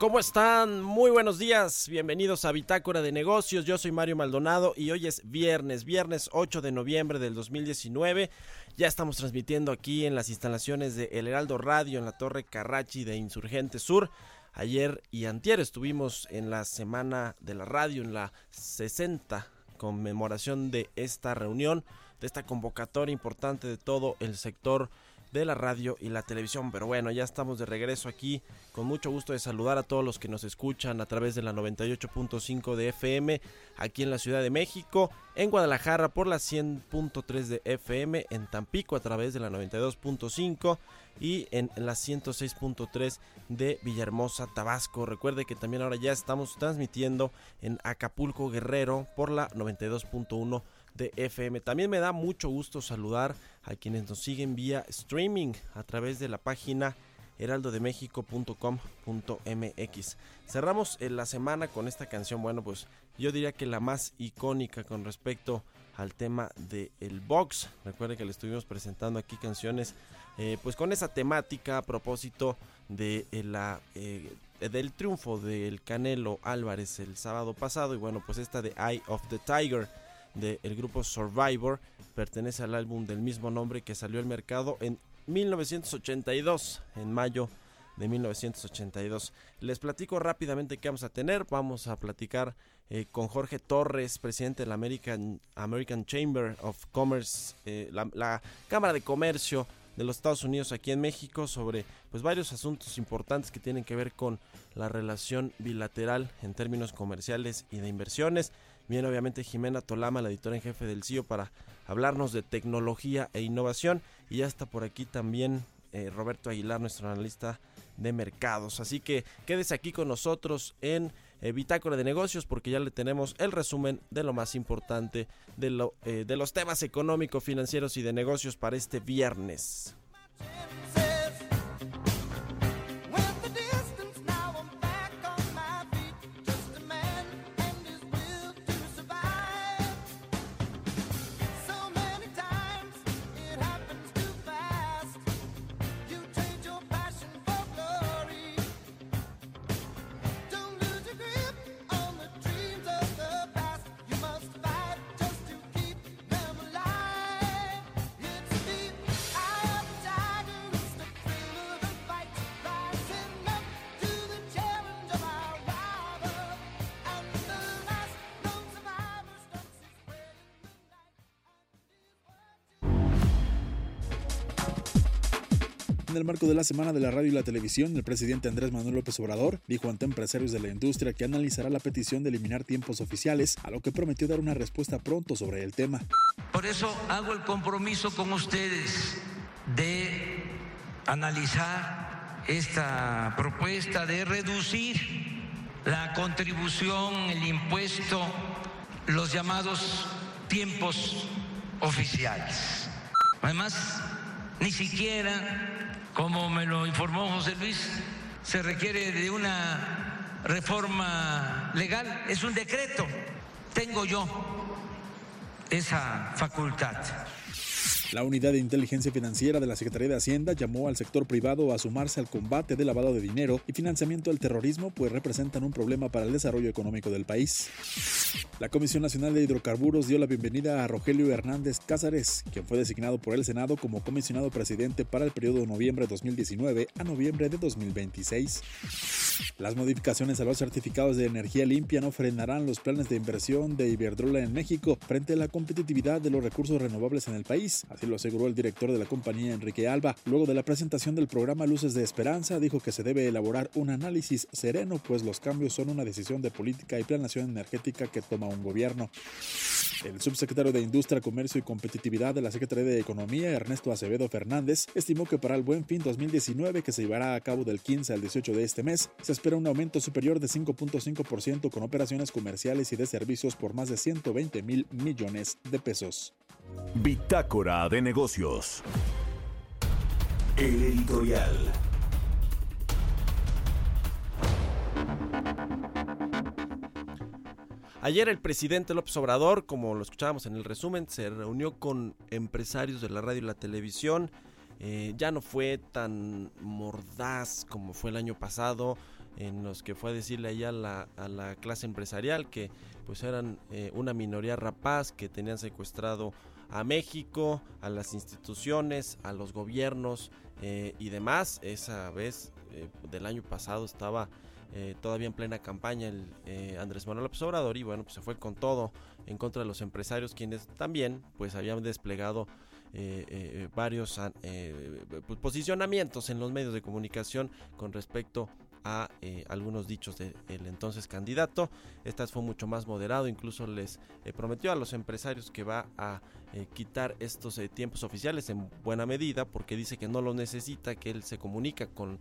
¿Cómo están? Muy buenos días, bienvenidos a Bitácora de Negocios, yo soy Mario Maldonado y hoy es viernes, viernes 8 de noviembre del 2019, ya estamos transmitiendo aquí en las instalaciones de El Heraldo Radio en la Torre Carrachi de Insurgente Sur. Ayer y antier estuvimos en la Semana de la Radio, en la 60 conmemoración de esta reunión, de esta convocatoria importante de todo el sector de la radio y la televisión. Pero bueno, ya estamos de regreso aquí. Con mucho gusto de saludar a todos los que nos escuchan a través de la 98.5 de FM aquí en la Ciudad de México, en Guadalajara por la 100.3 de FM, en Tampico a través de la 92.5 y en la 106.3 de Villahermosa, Tabasco. Recuerde que también ahora ya estamos transmitiendo en Acapulco Guerrero por la 92.1 de FM. También me da mucho gusto saludar a quienes nos siguen vía streaming a través de la página heraldodemexico.com.mx. Cerramos eh, la semana con esta canción, bueno, pues yo diría que la más icónica con respecto al tema del el box. Recuerden que le estuvimos presentando aquí canciones eh, pues con esa temática a propósito de eh, la del triunfo del Canelo Álvarez el sábado pasado y bueno pues esta de Eye of the Tiger del grupo Survivor pertenece al álbum del mismo nombre que salió al mercado en 1982 en mayo de 1982. Les platico rápidamente qué vamos a tener. Vamos a platicar eh, con Jorge Torres, presidente de la American, American Chamber of Commerce, eh, la, la Cámara de Comercio de los Estados Unidos aquí en México sobre pues varios asuntos importantes que tienen que ver con la relación bilateral en términos comerciales y de inversiones. Viene obviamente Jimena Tolama, la editora en jefe del CIO, para hablarnos de tecnología e innovación. Y ya está por aquí también eh, Roberto Aguilar, nuestro analista de mercados. Así que quédese aquí con nosotros en eh, Bitácora de Negocios porque ya le tenemos el resumen de lo más importante de, eh, de los temas económicos, financieros y de negocios para este viernes. En el marco de la Semana de la Radio y la Televisión, el presidente Andrés Manuel López Obrador dijo ante empresarios de la industria que analizará la petición de eliminar tiempos oficiales, a lo que prometió dar una respuesta pronto sobre el tema. Por eso hago el compromiso con ustedes de analizar esta propuesta de reducir la contribución, el impuesto, los llamados tiempos oficiales. Además, ni siquiera, como me lo informó José Luis, se requiere de una reforma legal, es un decreto. Tengo yo esa facultad. La unidad de inteligencia financiera de la Secretaría de Hacienda llamó al sector privado a sumarse al combate del lavado de dinero y financiamiento del terrorismo, pues representan un problema para el desarrollo económico del país. La Comisión Nacional de Hidrocarburos dio la bienvenida a Rogelio Hernández Cázares, quien fue designado por el Senado como comisionado presidente para el periodo de noviembre de 2019 a noviembre de 2026. Las modificaciones a los certificados de energía limpia no frenarán los planes de inversión de Iberdrola en México frente a la competitividad de los recursos renovables en el país. Así lo aseguró el director de la compañía, Enrique Alba. Luego de la presentación del programa Luces de Esperanza, dijo que se debe elaborar un análisis sereno, pues los cambios son una decisión de política y planeación energética que toma un gobierno. El subsecretario de Industria, Comercio y Competitividad de la Secretaría de Economía, Ernesto Acevedo Fernández, estimó que para el Buen Fin 2019, que se llevará a cabo del 15 al 18 de este mes, se espera un aumento superior de 5.5% con operaciones comerciales y de servicios por más de 120 mil millones de pesos. Bitácora de negocios. El editorial. Ayer el presidente López Obrador, como lo escuchábamos en el resumen, se reunió con empresarios de la radio y la televisión. Eh, ya no fue tan mordaz como fue el año pasado, en los que fue a decirle ahí a la, a la clase empresarial que pues eran eh, una minoría rapaz que tenían secuestrado a México, a las instituciones, a los gobiernos eh, y demás. Esa vez eh, del año pasado estaba eh, todavía en plena campaña el Andrés Manuel López Obrador y bueno, pues se fue con todo en contra de los empresarios quienes también pues habían desplegado varios pues, posicionamientos en los medios de comunicación con respecto a eh, algunos dichos del entonces candidato. Esta fue mucho más moderado, incluso les eh, prometió a los empresarios que va a eh, quitar estos tiempos oficiales en buena medida porque dice que no lo necesita, que él se comunica con,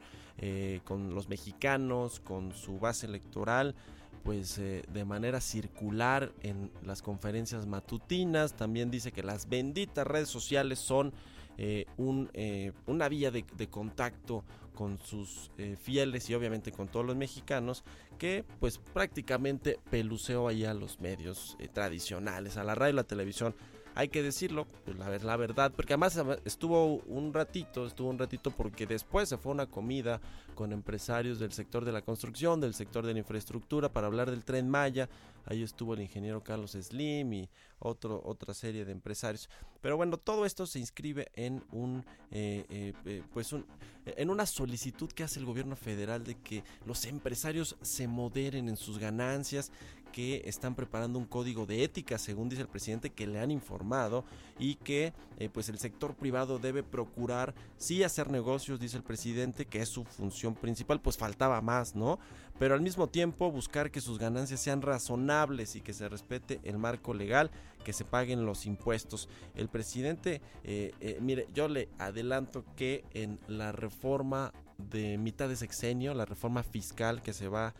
con los mexicanos, con su base electoral pues de manera circular en las conferencias matutinas. También dice que las benditas redes sociales son eh, un, eh, una vía de, contacto con sus eh, fieles y obviamente con todos los mexicanos que pues prácticamente peluceó ahí a los medios eh, tradicionales, a la radio y la televisión. Hay que decirlo, pues, la, la verdad, porque además estuvo un ratito, estuvo un ratito porque después se fue a una comida con empresarios del sector de la construcción, del sector de la infraestructura para hablar del tren Maya. Ahí estuvo el ingeniero Carlos Slim y otro, otra serie de empresarios. Pero bueno, todo esto se inscribe en un, eh, eh, eh, pues un, en una solicitud que hace el gobierno federal de que los empresarios se moderen en sus ganancias, que están preparando un código de ética, según dice el presidente, que le han informado y que eh, pues el sector privado debe procurar sí hacer negocios, dice el presidente, que es su función principal, pues faltaba más, ¿no? Pero al mismo tiempo buscar que sus ganancias sean razonables y que se respete el marco legal, que se paguen los impuestos. El presidente, eh, eh, mire, yo le adelanto que en la reforma de mitad de sexenio, la reforma fiscal que se va a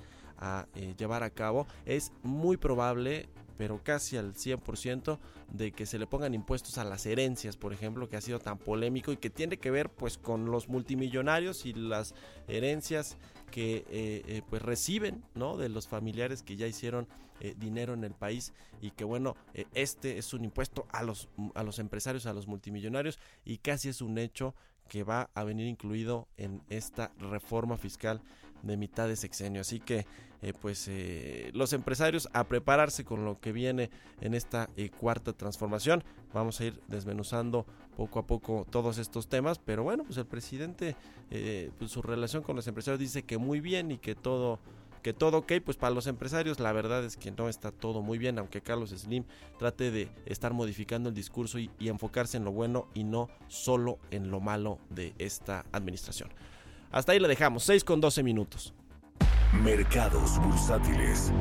eh, llevar a cabo, es muy probable pero casi al 100% de que se le pongan impuestos a las herencias, por ejemplo, que ha sido tan polémico y que tiene que ver pues con los multimillonarios y las herencias que eh, eh, pues reciben no de los familiares que ya hicieron dinero en el país y que bueno este es un impuesto a los a los empresarios a los multimillonarios y casi es un hecho que va a venir incluido en esta reforma fiscal de mitad de sexenio. Así que, eh, pues, eh, los empresarios a prepararse con lo que viene en esta eh, cuarta transformación. Vamos a ir desmenuzando poco a poco todos estos temas, pero bueno, pues el presidente, eh, pues, su relación con los empresarios dice que muy bien y que todo que todo ok, pues para los empresarios la verdad es que no está todo muy bien, aunque Carlos Slim trate de estar modificando el discurso y, y enfocarse en lo bueno y no solo en lo malo de esta administración. Hasta ahí la dejamos, 6 con 12 minutos. Mercados bursátiles.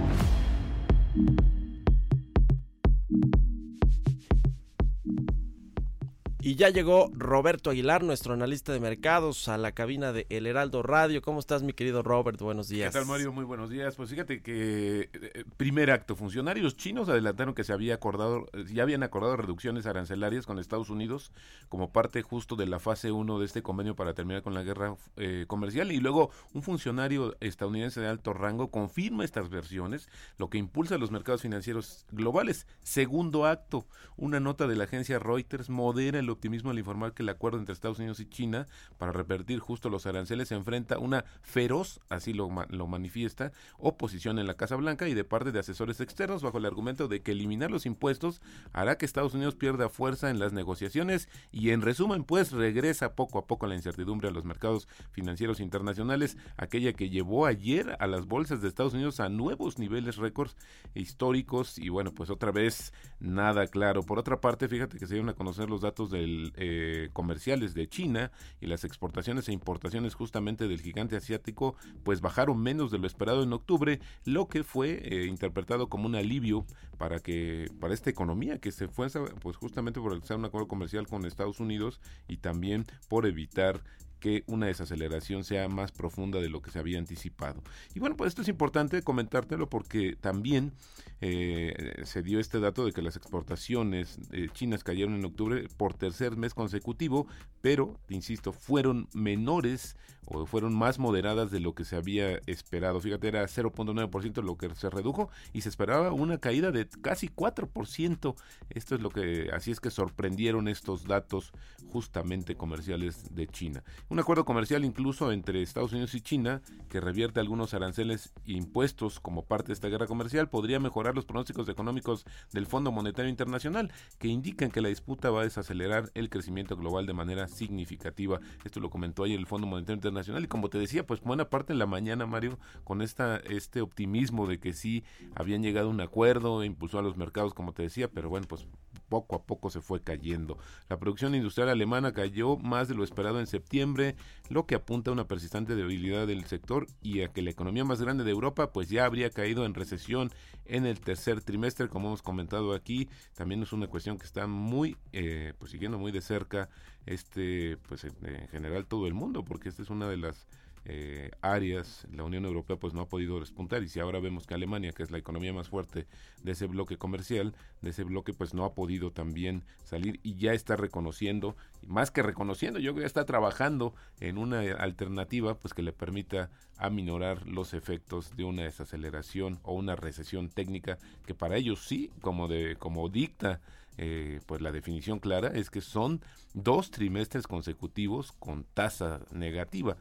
Y ya llegó Roberto Aguilar, nuestro analista de mercados, a la cabina de El Heraldo Radio. ¿Cómo estás, mi querido Robert? Buenos días. ¿Qué tal, Mario? Muy buenos días. Pues fíjate que eh, primer acto, funcionarios chinos adelantaron que se había acordado, eh, ya habían acordado reducciones arancelarias con Estados Unidos como parte justo de la fase 1 de este convenio para terminar con la guerra eh, comercial. Y luego un funcionario estadounidense de alto rango confirma estas versiones, lo que impulsa a los mercados financieros globales. Segundo acto, una nota de la agencia Reuters modera el optimismo al informar que el acuerdo entre Estados Unidos y China para revertir justo los aranceles se enfrenta una feroz, así lo, lo manifiesta, oposición en la Casa Blanca y de parte de asesores externos bajo el argumento de que eliminar los impuestos hará que Estados Unidos pierda fuerza en las negociaciones y en resumen pues regresa poco a poco la incertidumbre a los mercados financieros internacionales, aquella que llevó ayer a las bolsas de Estados Unidos a nuevos niveles récords históricos y bueno pues otra vez nada claro. Por otra parte fíjate que se dieron a conocer los datos del, eh, comerciales de China y las exportaciones e importaciones justamente del gigante asiático pues bajaron menos de lo esperado en octubre, lo que fue eh, interpretado como un alivio para que para esta economía que se fue pues justamente por realizar un acuerdo comercial con Estados Unidos y también por evitar que una desaceleración sea más profunda de lo que se había anticipado. Y bueno, pues esto es importante comentártelo porque también eh, se dio este dato de que las exportaciones eh, chinas cayeron en octubre por tercer mes consecutivo, pero, insisto, fueron menores o fueron más moderadas de lo que se había esperado. Fíjate, era 0.9% lo que se redujo y se esperaba una caída de casi 4%. Esto es lo que, así es que sorprendieron estos datos justamente comerciales de China. Un acuerdo comercial incluso entre Estados Unidos y China que revierte algunos aranceles e impuestos como parte de esta guerra comercial podría mejorar los pronósticos económicos del Fondo Monetario Internacional que indican que la disputa va a desacelerar el crecimiento global de manera significativa. Esto lo comentó ayer el Fondo Monetario Internacional y como te decía, pues buena parte en la mañana, Mario, con esta este optimismo de que sí habían llegado a un acuerdo, impulsó a los mercados, como te decía, pero bueno, pues poco a poco se fue cayendo. La producción industrial alemana cayó más de lo esperado en septiembre, lo que apunta a una persistente debilidad del sector y a que la economía más grande de Europa pues ya habría caído en recesión en el tercer trimestre, como hemos comentado aquí. También es una cuestión que está muy, eh, pues siguiendo muy de cerca este, pues en, en general todo el mundo, porque esta es una de las eh, áreas, la Unión Europea pues no ha podido despuntar y si ahora vemos que Alemania, que es la economía más fuerte de ese bloque comercial, de ese bloque pues no ha podido también salir y ya está reconociendo, más que reconociendo, yo creo que ya está trabajando en una alternativa pues que le permita aminorar los efectos de una desaceleración o una recesión técnica que para ellos sí, como de como dicta eh, pues la definición clara es que son dos trimestres consecutivos con tasa negativa.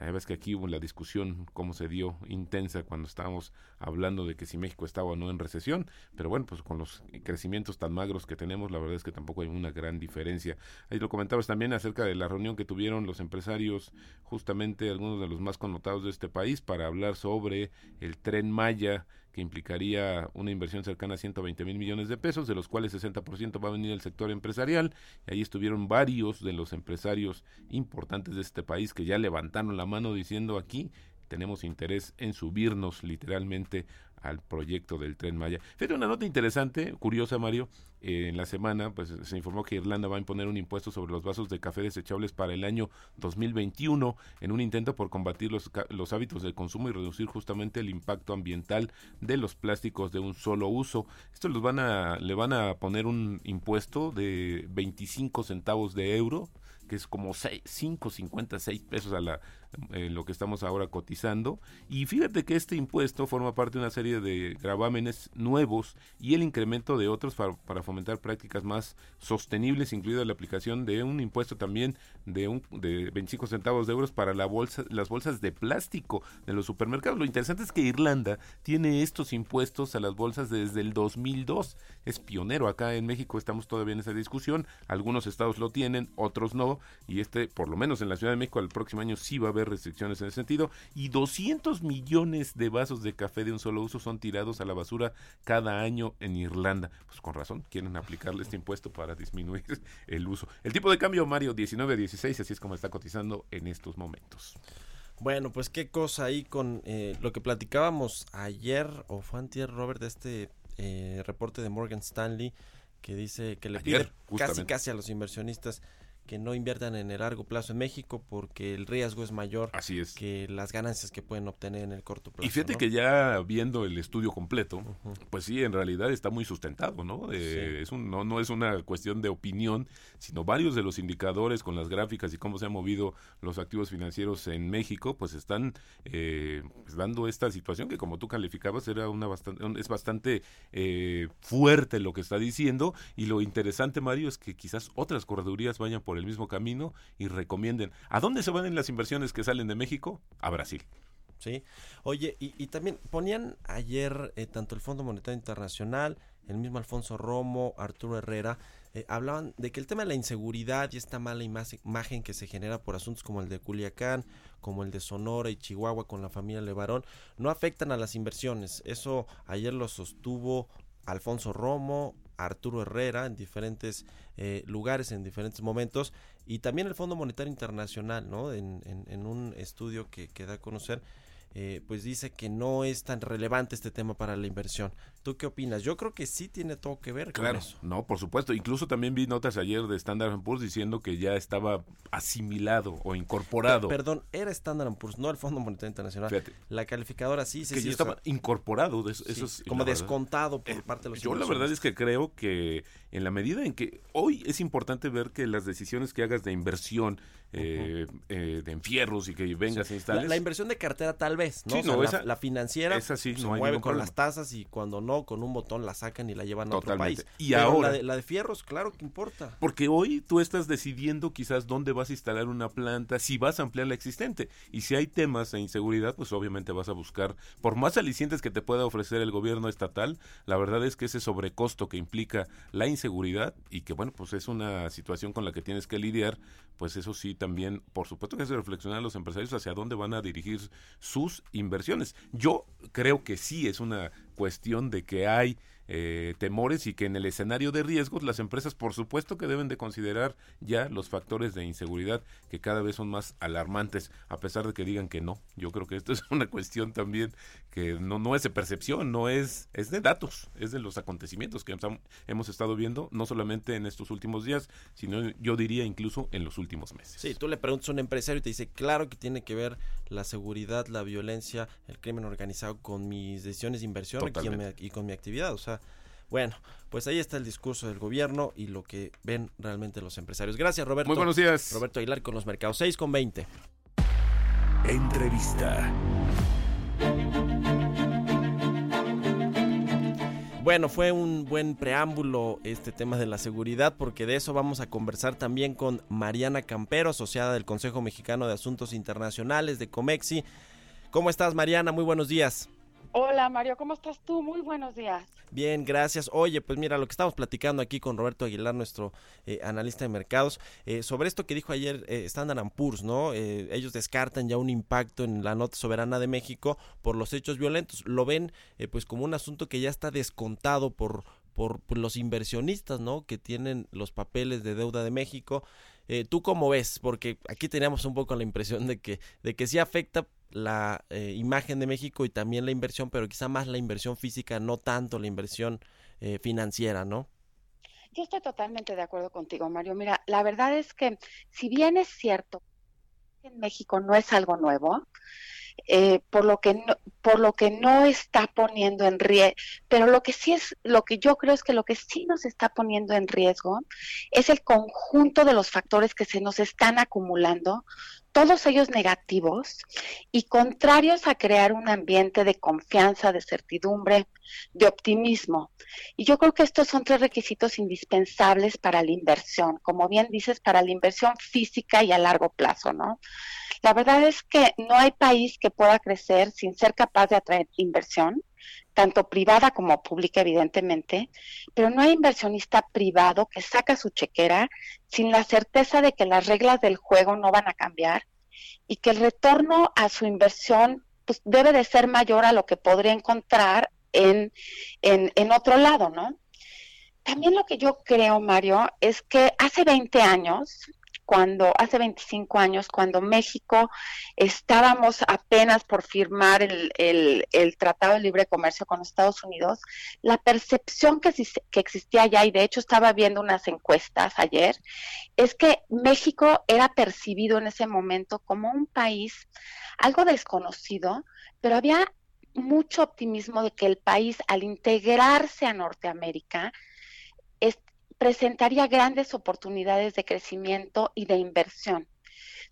Ya ves que aquí hubo la discusión, cómo se dio intensa cuando estábamos hablando de que si México estaba o no en recesión, pero bueno, pues con los crecimientos tan magros que tenemos, la verdad es que tampoco hay una gran diferencia. Ahí lo comentabas también acerca de la reunión que tuvieron los empresarios, justamente algunos de los más connotados de este país, para hablar sobre el tren Maya, que implicaría una inversión cercana a 120 mil millones de pesos, de los cuales 60% va a venir del sector empresarial. Y ahí estuvieron varios de los empresarios importantes de este país que ya levantaron la mano diciendo aquí tenemos interés en subirnos literalmente al proyecto del tren Maya. Fíjate una nota interesante, curiosa Mario, eh, en la semana pues se informó que Irlanda va a imponer un impuesto sobre los vasos de café desechables para el año 2021 en un intento por combatir los, los hábitos de consumo y reducir justamente el impacto ambiental de los plásticos de un solo uso. Esto los van a le van a poner un impuesto de 25 centavos de euro que es como 5.56 pesos a la en lo que estamos ahora cotizando. Y fíjate que este impuesto forma parte de una serie de gravámenes nuevos y el incremento de otros para, para fomentar prácticas más sostenibles incluida la aplicación de un impuesto también de un de 25 centavos de euros para la bolsa las bolsas de plástico de los supermercados. Lo interesante es que Irlanda tiene estos impuestos a las bolsas desde el 2002 es pionero acá en México estamos todavía en esa discusión. Algunos estados lo tienen otros no y este por lo menos en la Ciudad de México el próximo año sí va a haber restricciones en ese sentido y 200 millones de vasos de café de un solo uso son tirados a la basura cada año en Irlanda. Pues con razón quieren aplicarle este impuesto para disminuir el uso. El tipo de cambio Mario 19 a 16 así es como está cotizando en estos momentos. Bueno, pues qué cosa ahí con eh, lo que platicábamos ayer o fue antier, Robert, de este eh, reporte de Morgan Stanley que dice que le Ayer, pide casi casi a los inversionistas que no inviertan en el largo plazo en México porque el riesgo es mayor Así es. que las ganancias que pueden obtener en el corto plazo. Y fíjate ¿no? que ya viendo el estudio completo, pues sí, en realidad está muy sustentado, ¿no? Eh, es un, no, no es una cuestión de opinión, sino varios de los indicadores con las gráficas y cómo se han movido los activos financieros en México, pues están eh, pues dando esta situación que como tú calificabas era una bastante, es bastante eh, fuerte lo que está diciendo y lo interesante, Mario, es que quizás otras corredurías vayan por el mismo camino y recomienden. ¿A dónde se van en las inversiones que salen de México? A Brasil. Sí. Oye, y, también ponían ayer eh, tanto el Fondo Monetario Internacional, el mismo Alfonso Romo, Arturo Herrera, eh, hablaban de que el tema de la inseguridad y esta mala imagen que se genera por asuntos como el de Culiacán, como el de Sonora y Chihuahua con la familia Levarón, no afectan a las inversiones. Eso ayer lo sostuvo Alfonso Romo, Arturo Herrera en diferentes eh, lugares, en diferentes momentos, y también el Fondo Monetario Internacional, ¿no? En, en- en un estudio que, da a conocer, eh, pues dice que no es tan relevante este tema para la inversión. ¿Tú qué opinas? Yo creo que sí tiene todo que ver con Claro, eso. no, por supuesto. Incluso también vi notas ayer de Standard Poor's diciendo que ya estaba asimilado o incorporado. Perdón, era Standard Poor's, no el Fondo Monetario Internacional. Fíjate. La calificadora sí, sí, que sí, ya sea, estaba incorporado. de eso, sí, eso es- como verdad. descontado por Eh, parte de los Yo la verdad es que creo que en la medida en que hoy es importante ver que las decisiones que hagas de inversión, eh, eh, de enfierros y que vengas a La, instalar. la inversión de cartera tal vez, ¿no? Sí, O sea, no, la, esa- la financiera esa sí, se no mueve con problema. las tasas y cuando no, con un botón la sacan y la llevan a otro país. Y Pero ahora- La de, la de fierros, claro que importa. Porque hoy tú estás decidiendo quizás dónde vas a instalar una planta, si vas a ampliar la existente. Y si hay temas de inseguridad, pues obviamente vas a buscar, por más alicientes que te pueda ofrecer el gobierno estatal, la verdad es que ese sobrecosto que implica la inseguridad y que bueno, pues es una situación con la que tienes que lidiar, pues eso sí también, por supuesto que hace reflexionar a los empresarios hacia dónde van a dirigir sus inversiones. Yo creo que sí es una cuestión de que hay eh, temores y que en el escenario de riesgos las empresas por supuesto que deben de considerar ya los factores de inseguridad que cada vez son más alarmantes a pesar de que digan que no. Yo creo que esto es una cuestión también que no no es de percepción no es es de datos es de los acontecimientos que hemos- estado viendo no solamente en estos últimos días sino yo diría incluso en los últimos meses Sí, tú le preguntas a un empresario y te dice, claro que tiene que ver la seguridad, la violencia, el crimen organizado con mis decisiones de inversión y con, mi, y con mi actividad. O sea, bueno, pues ahí está el discurso del gobierno y lo que ven realmente los empresarios. Gracias, Roberto. muy buenos días Roberto Aguilar con los mercados 6 con 20. Entrevista. Bueno, fue un buen preámbulo este tema de la seguridad porque de eso vamos a conversar también con Mariana Campero, asociada del Consejo Mexicano de Asuntos Internacionales de Comexi. ¿Cómo estás, Mariana? Muy buenos días. Hola Mario, ¿cómo estás tú? Muy buenos días. Bien, gracias. Oye, pues mira, lo que estamos platicando aquí con Roberto Aguilar, nuestro eh, analista de mercados, eh, sobre esto que dijo ayer eh, Standard Poor's, ¿no? Eh, ellos descartan ya un impacto en la nota soberana de México por los hechos violentos. Lo ven eh, pues como un asunto que ya está descontado por, por, por los inversionistas, ¿no? Que tienen los papeles de deuda de México. ¿Tú cómo ves? Porque aquí teníamos un poco la impresión de que, de que sí afecta la eh, imagen de México y también la inversión, pero quizá más la inversión física, no tanto la inversión eh, financiera, ¿no? Yo estoy totalmente de acuerdo contigo, Mario. Mira, la verdad es que si bien es cierto que en México no es algo nuevo, eh, por lo que no, por lo que no está poniendo en riesgo, pero lo que sí es, lo que yo creo es que lo que sí nos está poniendo en riesgo es el conjunto de los factores que se nos están acumulando, todos ellos negativos y contrarios a crear un ambiente de confianza, de certidumbre, de optimismo. Y yo creo que estos son tres requisitos indispensables para la inversión, como bien dices, para la inversión física y a largo plazo, ¿no? La verdad es que no hay país que pueda crecer sin ser capaz de atraer inversión, tanto privada como pública, evidentemente, pero no hay inversionista privado que saca su chequera sin la certeza de que las reglas del juego no van a cambiar y que el retorno a su inversión pues, debe de ser mayor a lo que podría encontrar en, en, en otro lado, ¿no? También lo que yo creo, Mario, es que hace 20 años cuando hace 25 años, cuando México estábamos apenas por firmar el, el, el, Tratado de Libre Comercio con Estados Unidos, la percepción que, que existía allá, y de hecho estaba viendo unas encuestas ayer, es que México era percibido en ese momento como un país algo desconocido, pero había mucho optimismo de que el país, al integrarse a Norteamérica, presentaría grandes oportunidades de crecimiento y de inversión.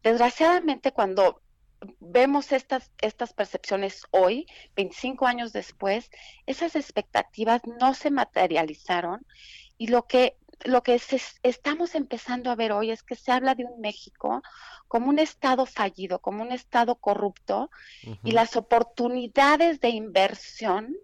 Desgraciadamente, cuando vemos estas, estas percepciones hoy, 25 años después, esas expectativas no se materializaron y lo que, lo que se, estamos empezando a ver hoy es que se habla de un México como un Estado fallido, como un Estado corrupto uh -huh. y las oportunidades de inversión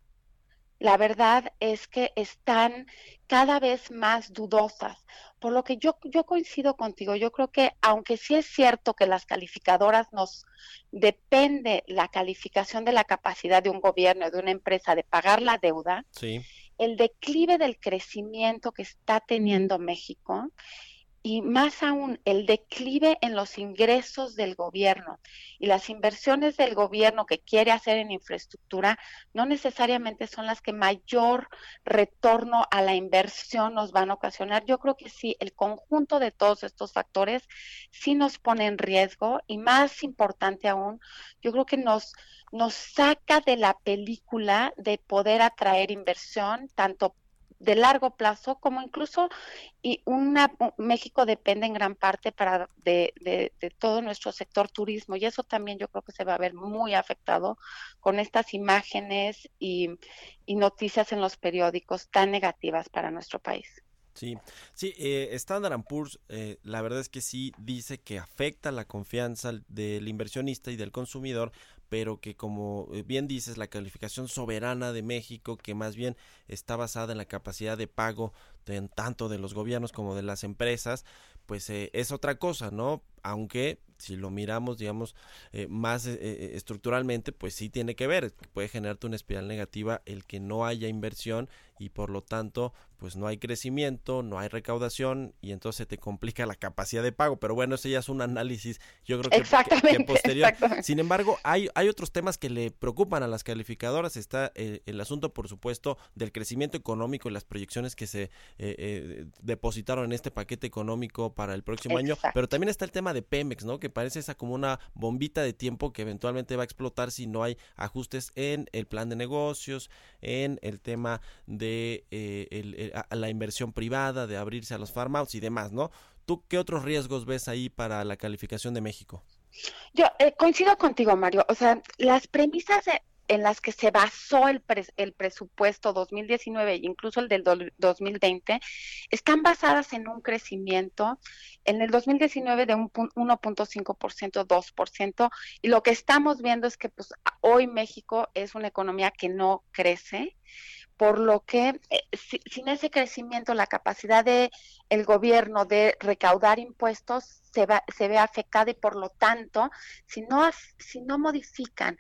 la verdad es que están cada vez más dudosas. Por lo que yo, yo coincido contigo, yo creo que aunque sí es cierto que las calificadoras nos depende la calificación de la capacidad de un gobierno, de una empresa de pagar la deuda, sí. el declive del crecimiento que está teniendo México y más aún el declive en los ingresos del gobierno y las inversiones del gobierno que quiere hacer en infraestructura no necesariamente son las que mayor retorno a la inversión nos van a ocasionar. Yo creo que sí, el conjunto de todos estos factores sí nos pone en riesgo y más importante aún, yo creo que nos nos saca de la película de poder atraer inversión tanto de largo plazo, como incluso y una México depende en gran parte para de, de, todo nuestro sector turismo y eso también yo creo que se va a ver muy afectado con estas imágenes y, y noticias en los periódicos tan negativas para nuestro país. Sí, sí, eh, Standard Poor's, eh, la verdad es que sí dice que afecta la confianza del inversionista y del consumidor, pero que como bien dices, la calificación soberana de México, que más bien está basada en la capacidad de pago de, tanto de los gobiernos como de las empresas, pues eh, es otra cosa, ¿no? Aunque si lo miramos, digamos, eh, más eh, estructuralmente, pues sí tiene que ver, puede generarte una espiral negativa el que no haya inversión y por lo tanto, pues no hay crecimiento, no hay recaudación y entonces se te complica la capacidad de pago. Pero bueno, ese ya es un análisis, yo creo que, exactamente, que, que posterior. Exactamente. Sin embargo, hay, hay otros temas que le preocupan a las calificadoras. Está eh, el asunto, por supuesto, del crecimiento económico y las proyecciones que se eh, eh, depositaron en este paquete económico para el próximo Exacto. año. Pero también está el tema de Pemex, ¿no? Que parece esa como una bombita de tiempo que eventualmente va a explotar si no hay ajustes en el plan de negocios, en el tema de eh, el, la inversión privada, de abrirse a los farm outs y demás, ¿no? ¿Tú qué otros riesgos ves ahí para la calificación de México? Yo eh, coincido contigo, Mario. O sea, las premisas de, en las que se basó el, pre, el presupuesto 2019 e incluso el del do, 2020 están basadas en un crecimiento en el 2019 de un 1.5%, 2%, y lo que estamos viendo es que pues hoy México es una economía que no crece, por lo que eh, si, sin ese crecimiento la capacidad de el gobierno de recaudar impuestos se, va, se ve afectada y por lo tanto si no si no modifican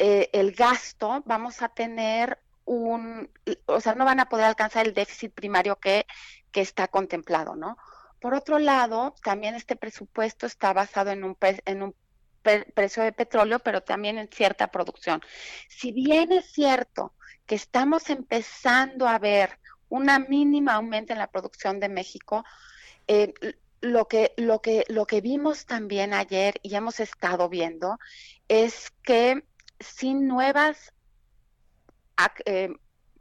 eh, el gasto vamos a tener un o sea no van a poder alcanzar el déficit primario que, que está contemplado no Por otro lado, también este presupuesto está basado en un, pre- en un precio de petróleo, pero también en cierta producción. Si bien es cierto que estamos empezando a ver una mínima aumento en la producción de México, eh, lo que, lo que, lo que vimos también ayer y hemos estado viendo es que sin nuevas eh,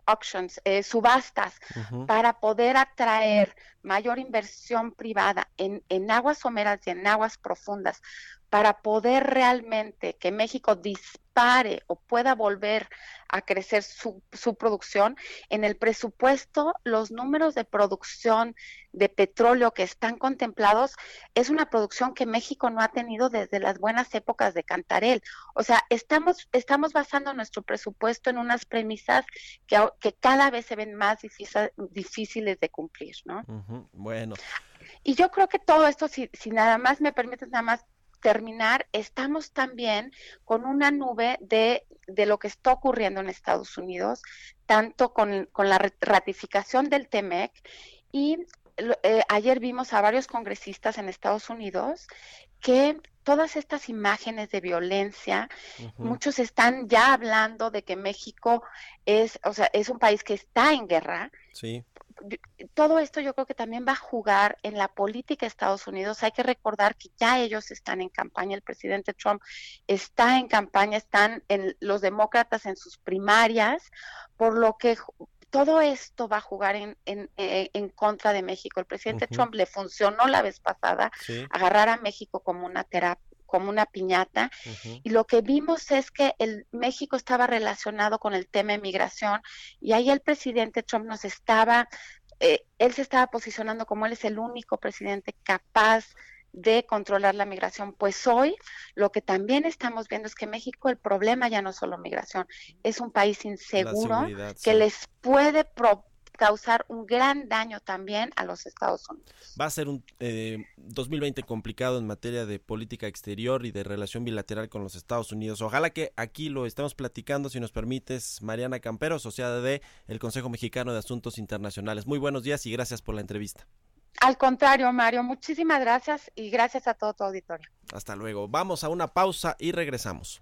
auctions, eh, subastas, para poder atraer mayor inversión privada en, en aguas someras y en aguas profundas, para poder realmente que México dispare o pueda volver a crecer su, su producción, en el presupuesto los números de producción de petróleo que están contemplados es una producción que México no ha tenido desde las buenas épocas de Cantarel. O sea, estamos, estamos basando nuestro presupuesto en unas premisas que, que cada vez se ven más difícil- difíciles de cumplir, ¿no? Bueno, Y yo creo que todo esto, si, si nada más me permites nada más terminar, estamos también con una nube de, de lo que está ocurriendo en Estados Unidos, tanto con, con la ratificación del TEMEC y eh, ayer vimos a varios congresistas en Estados Unidos que todas estas imágenes de violencia, muchos están ya hablando de que México es, o sea, es un país que está en guerra, sí, todo esto yo creo que también va a jugar en la política de Estados Unidos. Hay que recordar que ya ellos están en campaña, el presidente Trump está en campaña, están en los demócratas en sus primarias, por lo que todo esto va a jugar en, en, eh, en contra de México. El presidente. Trump le funcionó la vez pasada sí, agarrar a México como una terapia como una piñata y lo que vimos es que el México estaba relacionado con el tema de migración y ahí el presidente Trump nos estaba, eh, él se estaba posicionando como él es el único presidente capaz de controlar la migración. Pues hoy lo que también estamos viendo es que México el problema ya no es solo migración, es un país inseguro que sí. les puede pro- causar un gran daño también a los Estados Unidos. Va a ser un eh, 2020 complicado en materia de política exterior y de relación bilateral con los Estados Unidos. Ojalá que aquí lo estemos platicando, si nos permites, Mariana Campero, asociada de el Consejo Mexicano de Asuntos Internacionales. Muy buenos días y gracias por la entrevista. Al contrario, Mario, muchísimas gracias y gracias a todo tu auditorio. Hasta luego. Vamos a una pausa y regresamos.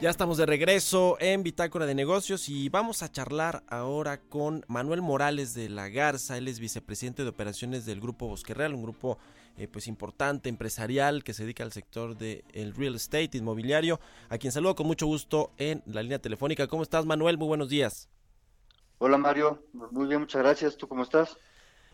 Ya estamos de regreso en Bitácora de Negocios y vamos a charlar ahora con Manuel Morales de la Garza. Él es vicepresidente de operaciones del Grupo Bosque Real, un grupo eh, pues importante, empresarial, que se dedica al sector del real estate inmobiliario, a quien saludo con mucho gusto en la línea telefónica. ¿Cómo estás, Manuel? Muy buenos días. Hola Mario, muy bien, muchas gracias. ¿Tú cómo estás?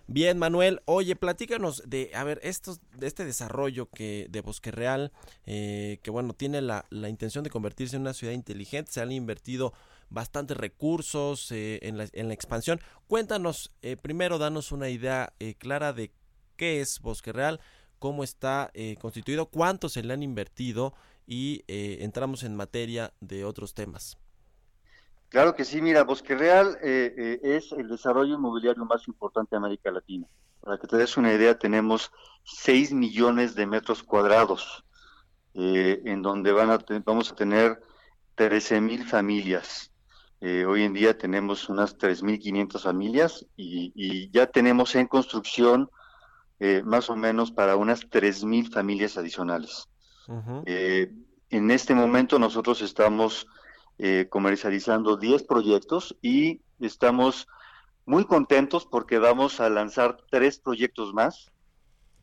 Bien, Manuel. Oye, platícanos de, a ver, estos, de este desarrollo que de Bosque Real, eh, que bueno, tiene la, la intención de convertirse en una ciudad inteligente. Se han invertido bastantes recursos eh, en, la, en la expansión. Cuéntanos, eh, primero, danos una idea eh, clara de qué es Bosque Real, cómo está eh, constituido, cuánto se le han invertido y eh, entramos en materia de otros temas. Claro que sí, mira, Bosque Real eh, eh, es el desarrollo inmobiliario más importante de América Latina. Para que te des una idea, tenemos 6 millones de metros cuadrados, eh, en donde van a vamos a tener 13 mil familias. Eh, hoy en día tenemos unas 3.500 familias y, y ya tenemos en construcción eh, más o menos para unas 3.000 familias adicionales. En este momento nosotros estamos eh, comercializando 10 proyectos y estamos muy contentos porque vamos a lanzar tres proyectos más.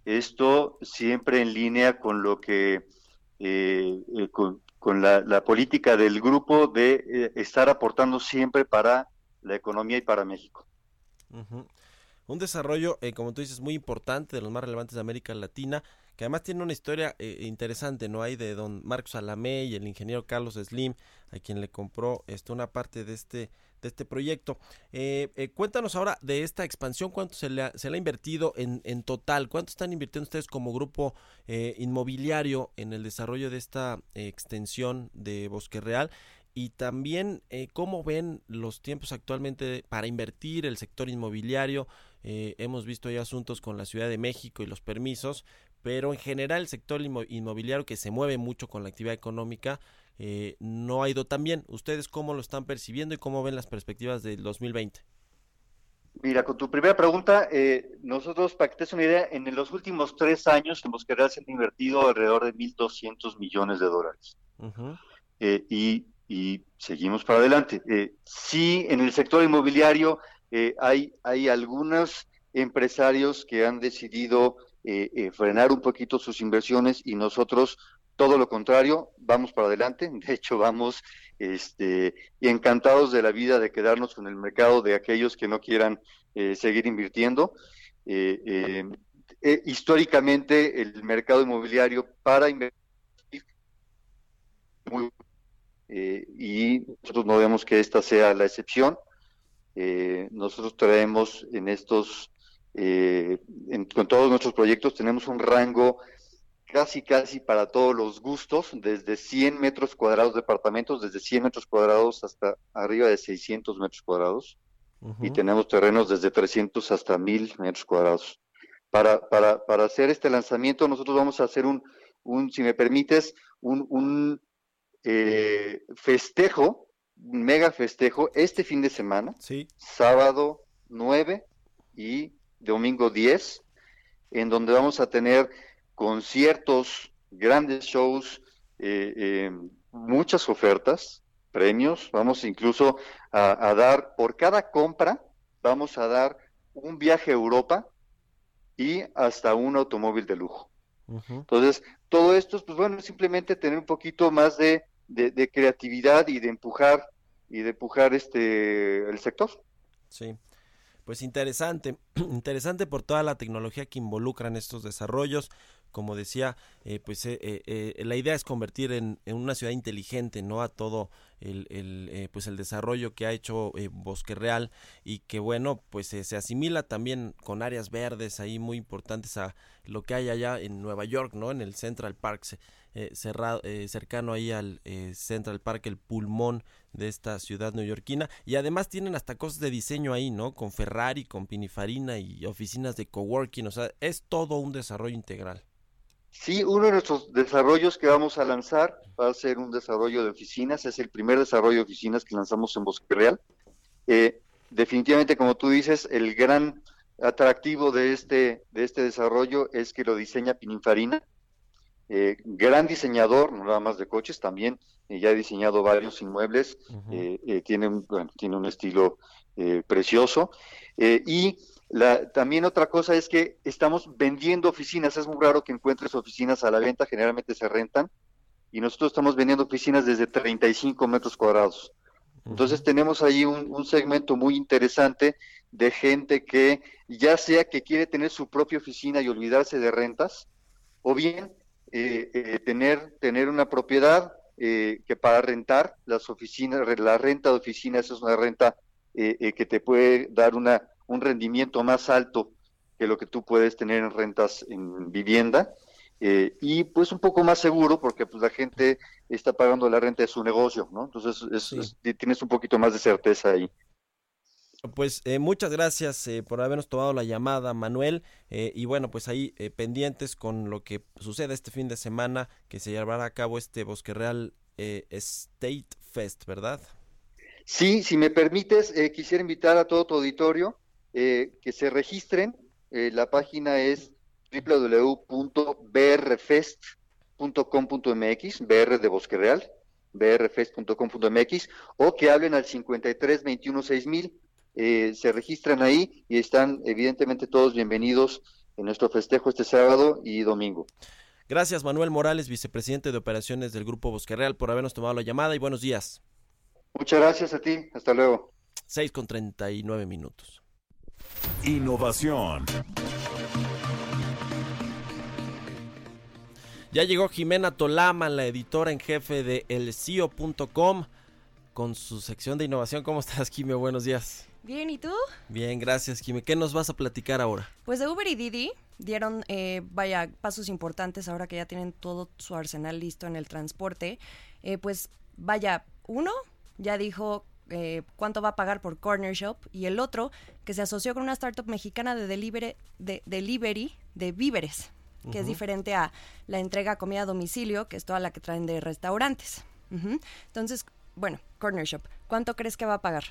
Esto siempre en línea con lo que, eh, eh, con, la, política del grupo de eh, estar aportando siempre para la economía y para México. Un desarrollo, eh, como tú dices, muy importante, de los más relevantes de América Latina, que además tiene una historia eh, interesante, ¿no? Hay de don Marcos Alamé y el ingeniero Carlos Slim, a quien le compró este, una parte de este de este proyecto. Eh, eh, cuéntanos ahora de esta expansión, cuánto se le ha, se le ha invertido en, en total, cuánto están invirtiendo ustedes como grupo eh, inmobiliario en el desarrollo de esta extensión de Bosque Real y también eh, cómo ven los tiempos actualmente para invertir el sector inmobiliario. Hemos visto ya asuntos con la Ciudad de México y los permisos, pero en general el sector inmo- inmobiliario que se mueve mucho con la actividad económica eh, no ha ido tan bien. ¿Ustedes cómo lo están percibiendo y cómo ven las perspectivas del 2020? Mira, con tu primera pregunta, eh, nosotros, para que te des una idea, en los últimos tres años en Bosque Real se han invertido alrededor de 1.200 millones de dólares. Eh, y, y seguimos para adelante. Eh, sí, en el sector inmobiliario hay, hay algunos empresarios que han decidido eh, eh, frenar un poquito sus inversiones y nosotros, todo lo contrario, vamos para adelante. De hecho, vamos este, encantados de la vida de quedarnos con el mercado de aquellos que no quieran eh, seguir invirtiendo. Eh, eh, eh, históricamente, el mercado inmobiliario para invertir muy y nosotros no vemos que esta sea la excepción. Nosotros traemos en estos, eh, en- con todos nuestros proyectos, tenemos un rango casi, casi para todos los gustos, desde 100 metros cuadrados de departamentos, desde 100 metros cuadrados hasta arriba de 600 metros cuadrados, y tenemos terrenos desde 300 hasta 1000 metros cuadrados. Para, para, para hacer este lanzamiento, nosotros vamos a hacer un, un si me permites, un, un eh, festejo, un mega festejo este fin de semana, Sí, sábado 9 y domingo 10, en donde vamos a tener conciertos, grandes shows, eh, eh, muchas ofertas, premios, vamos incluso a, a dar, por cada compra, vamos a dar un viaje a Europa y hasta un automóvil de lujo. Entonces, todo esto, pues bueno, simplemente tener un poquito más de, de, de creatividad y de empujar y de empujar este el sector. Sí, pues interesante, interesante por toda la tecnología que involucran estos desarrollos. Como decía, eh, pues eh, eh, eh, la idea es convertir en, en una ciudad inteligente, ¿no? A todo el, el, eh, pues el desarrollo que ha hecho eh, Bosque Real y que bueno, pues eh, se asimila también con áreas verdes ahí muy importantes a lo que hay allá en Nueva York, ¿no? En el Central Park, eh, cerrado, cercano ahí al Central Park, el pulmón de esta ciudad neoyorquina. Y además tienen hasta cosas de diseño ahí, ¿no? Con Ferrari, con Pininfarina y oficinas de coworking. O sea, es todo un desarrollo integral. Sí, uno de nuestros desarrollos que vamos a lanzar va a ser un desarrollo de oficinas, es el primer desarrollo de oficinas que lanzamos en Bosque Real. Eh, definitivamente, como tú dices, el gran atractivo de este, de este desarrollo es que lo diseña Pininfarina, eh, gran diseñador, no nada más de coches, también eh, ya ha diseñado varios inmuebles, eh, eh, tiene, un, bueno, tiene un estilo eh, precioso. Y la, también otra cosa es que estamos vendiendo oficinas, es muy raro que encuentres oficinas a la venta, generalmente se rentan, y nosotros estamos vendiendo oficinas desde 35 metros cuadrados. Entonces tenemos ahí un, un segmento muy interesante de gente que ya sea que quiere tener su propia oficina y olvidarse de rentas, o bien eh, eh, tener, tener una propiedad eh, que para rentar las oficinas, la renta de oficinas es una renta eh, eh, que te puede dar una, un rendimiento más alto que lo que tú puedes tener en rentas en vivienda. eh, y pues un poco más seguro porque pues la gente está pagando la renta de su negocio, ¿no? Entonces es- Sí. es- tienes un poquito más de certeza ahí. Pues eh, muchas gracias eh, por habernos tomado la llamada, Manuel. eh, y bueno, pues ahí eh, pendientes con lo que suceda este fin de semana, que se llevará a cabo este Bosque Real eh, State Fest, ¿verdad? Sí, si me permites, eh, quisiera invitar a todo tu auditorio eh, que se registren. Eh, la página es www.brfest.com.mx, BR de Bosque Real, brfest.com.mx, o que hablen al 53 21 6000. Eh, se registran ahí y están evidentemente todos bienvenidos en nuestro festejo este sábado y domingo. Gracias, Manuel Morales, vicepresidente de operaciones del Grupo Bosque Real, por habernos tomado la llamada y buenos días. Muchas gracias a ti, hasta luego. 6 con 39 minutos. Innovación. Ya llegó Jimena Tolama, la editora en jefe de elcio.com. con su sección de innovación. ¿Cómo estás, Quime? Buenos días. Bien, ¿y tú? Bien, gracias, Quime. ¿Qué nos vas a platicar ahora? Pues de Uber y Didi dieron, eh, vaya, pasos importantes ahora que ya tienen todo su arsenal listo en el transporte. Eh, pues vaya, uno ya dijo eh, cuánto va a pagar por Corner Shop y el otro que se asoció con una startup mexicana de delivery de, delivery de víveres, que es diferente a la entrega a comida a domicilio, que es toda la que traen de restaurantes. Entonces, bueno, Corner Shop, ¿cuánto crees que va a pagar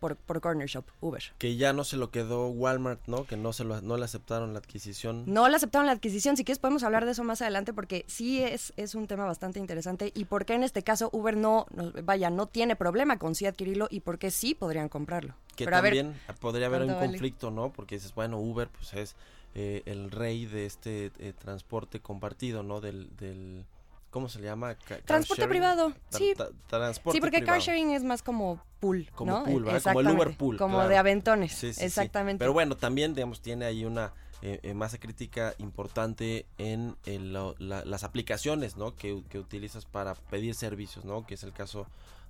por, por Corner Shop, Uber? Que ya no se lo quedó Walmart, ¿no? Que no se lo, no le aceptaron la adquisición. No le aceptaron la adquisición. Si quieres podemos hablar de eso más adelante porque sí es, es un tema bastante interesante. Y por qué en este caso Uber no, no- vaya, no tiene problema con sí adquirirlo y por qué sí podrían comprarlo. Que Pero a ver, también podría haber un conflicto, ¿no? Porque dices, bueno, Uber pues es eh, el rey de este eh, transporte compartido, ¿no? Del, del ¿cómo se le llama? Ca- Transporte sharing. privado, Tra- sí. tra- transporte sí, porque privado. car sharing es más como pool, Como ¿no? pool, ¿verdad? Como el Uber pool. Como claro. de aventones, Sí, sí, sí. exactamente. Pero bueno, también, digamos, tiene ahí una eh, eh, masa crítica importante en la- las aplicaciones, ¿no? Que, que utilizas para pedir servicios, ¿no? Que es el caso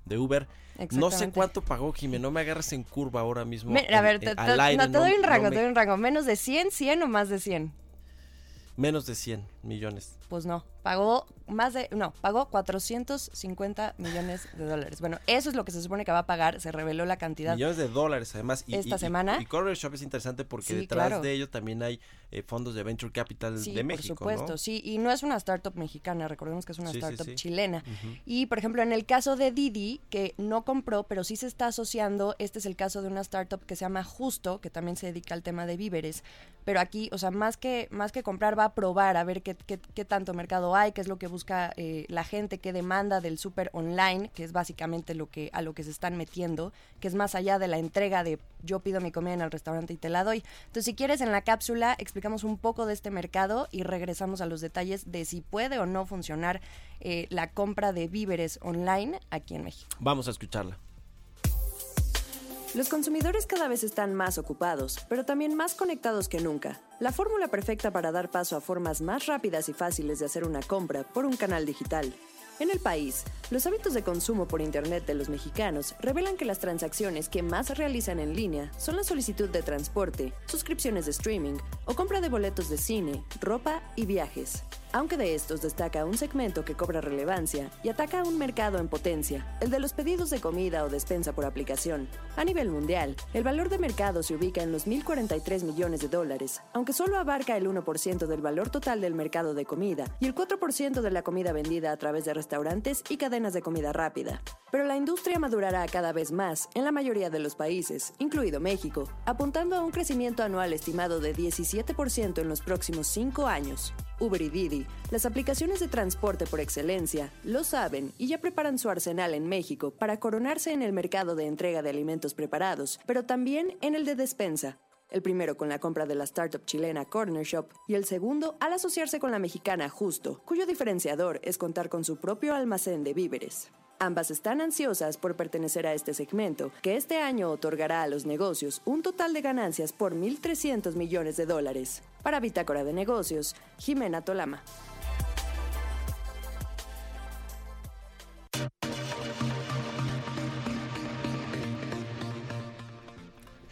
de Uber. No sé cuánto pagó, Jimé, no me agarres en curva ahora mismo. Me- a ver, en- te, aire, no, te doy un no rango, me- te doy un rango. ¿Menos de 100, 100 o más de 100? Menos de 100 millones. Pues no, pagó más de, no, pagó 450 millones de dólares. Bueno, eso es lo que se supone que va a pagar, se reveló la cantidad. Millones de dólares, además. Y, Esta y- y- semana. Y, Corner Shop es interesante porque Sí, detrás claro. de ello también hay eh, fondos de Venture Capital Sí, de México, por supuesto, ¿no? sí, y no es una startup mexicana, recordemos que es una Sí, startup chilena. Y por ejemplo, en el caso de Didi, que no compró, pero sí se está asociando, este es el caso de una startup que se llama Justo, que también se dedica al tema de víveres, pero aquí, o sea, más que, más que comprar, va a probar a ver qué, qué- tanto mercado hay, qué es lo que busca eh, la gente, qué demanda del súper online, que es básicamente lo que, a lo que se están metiendo, que es más allá de la entrega de yo pido mi comida en el restaurante y te la doy. Entonces, si quieres, en la cápsula explicamos un poco de este mercado y regresamos a los detalles de si puede o no funcionar eh, la compra de víveres online aquí en México. Vamos a escucharla. Los consumidores cada vez están más ocupados, pero también más conectados que nunca. La fórmula perfecta para dar paso a formas más rápidas y fáciles de hacer una compra por un canal digital. En el país, los hábitos de consumo por Internet de los mexicanos revelan que las transacciones que más realizan en línea son la solicitud de transporte, suscripciones de streaming o compra de boletos de cine, ropa y viajes. Aunque de estos destaca un segmento que cobra relevancia y ataca a un mercado en potencia, el de los pedidos de comida o despensa por aplicación. A nivel mundial, el valor de mercado se ubica en los 1.043 millones de dólares, aunque solo abarca el 1% del valor total del mercado de comida y el 4% de la comida vendida a través de restaurantes y cadenas de comida rápida. Pero la industria madurará cada vez más en la mayoría de los países, incluido México, apuntando a un crecimiento anual estimado de 17% en los próximos cinco años. Uber y Didi, las aplicaciones de transporte por excelencia, lo saben y ya preparan su arsenal en México para coronarse en el mercado de entrega de alimentos preparados, pero también en el de despensa. El primero con la compra de la startup chilena Corner Shop y el segundo al asociarse con la mexicana Justo, cuyo diferenciador es contar con su propio almacén de víveres. Ambas están ansiosas por pertenecer a este segmento, que este año otorgará a los negocios un total de ganancias por 1.300 millones de dólares. Para Bitácora de Negocios, Jimena Tolama.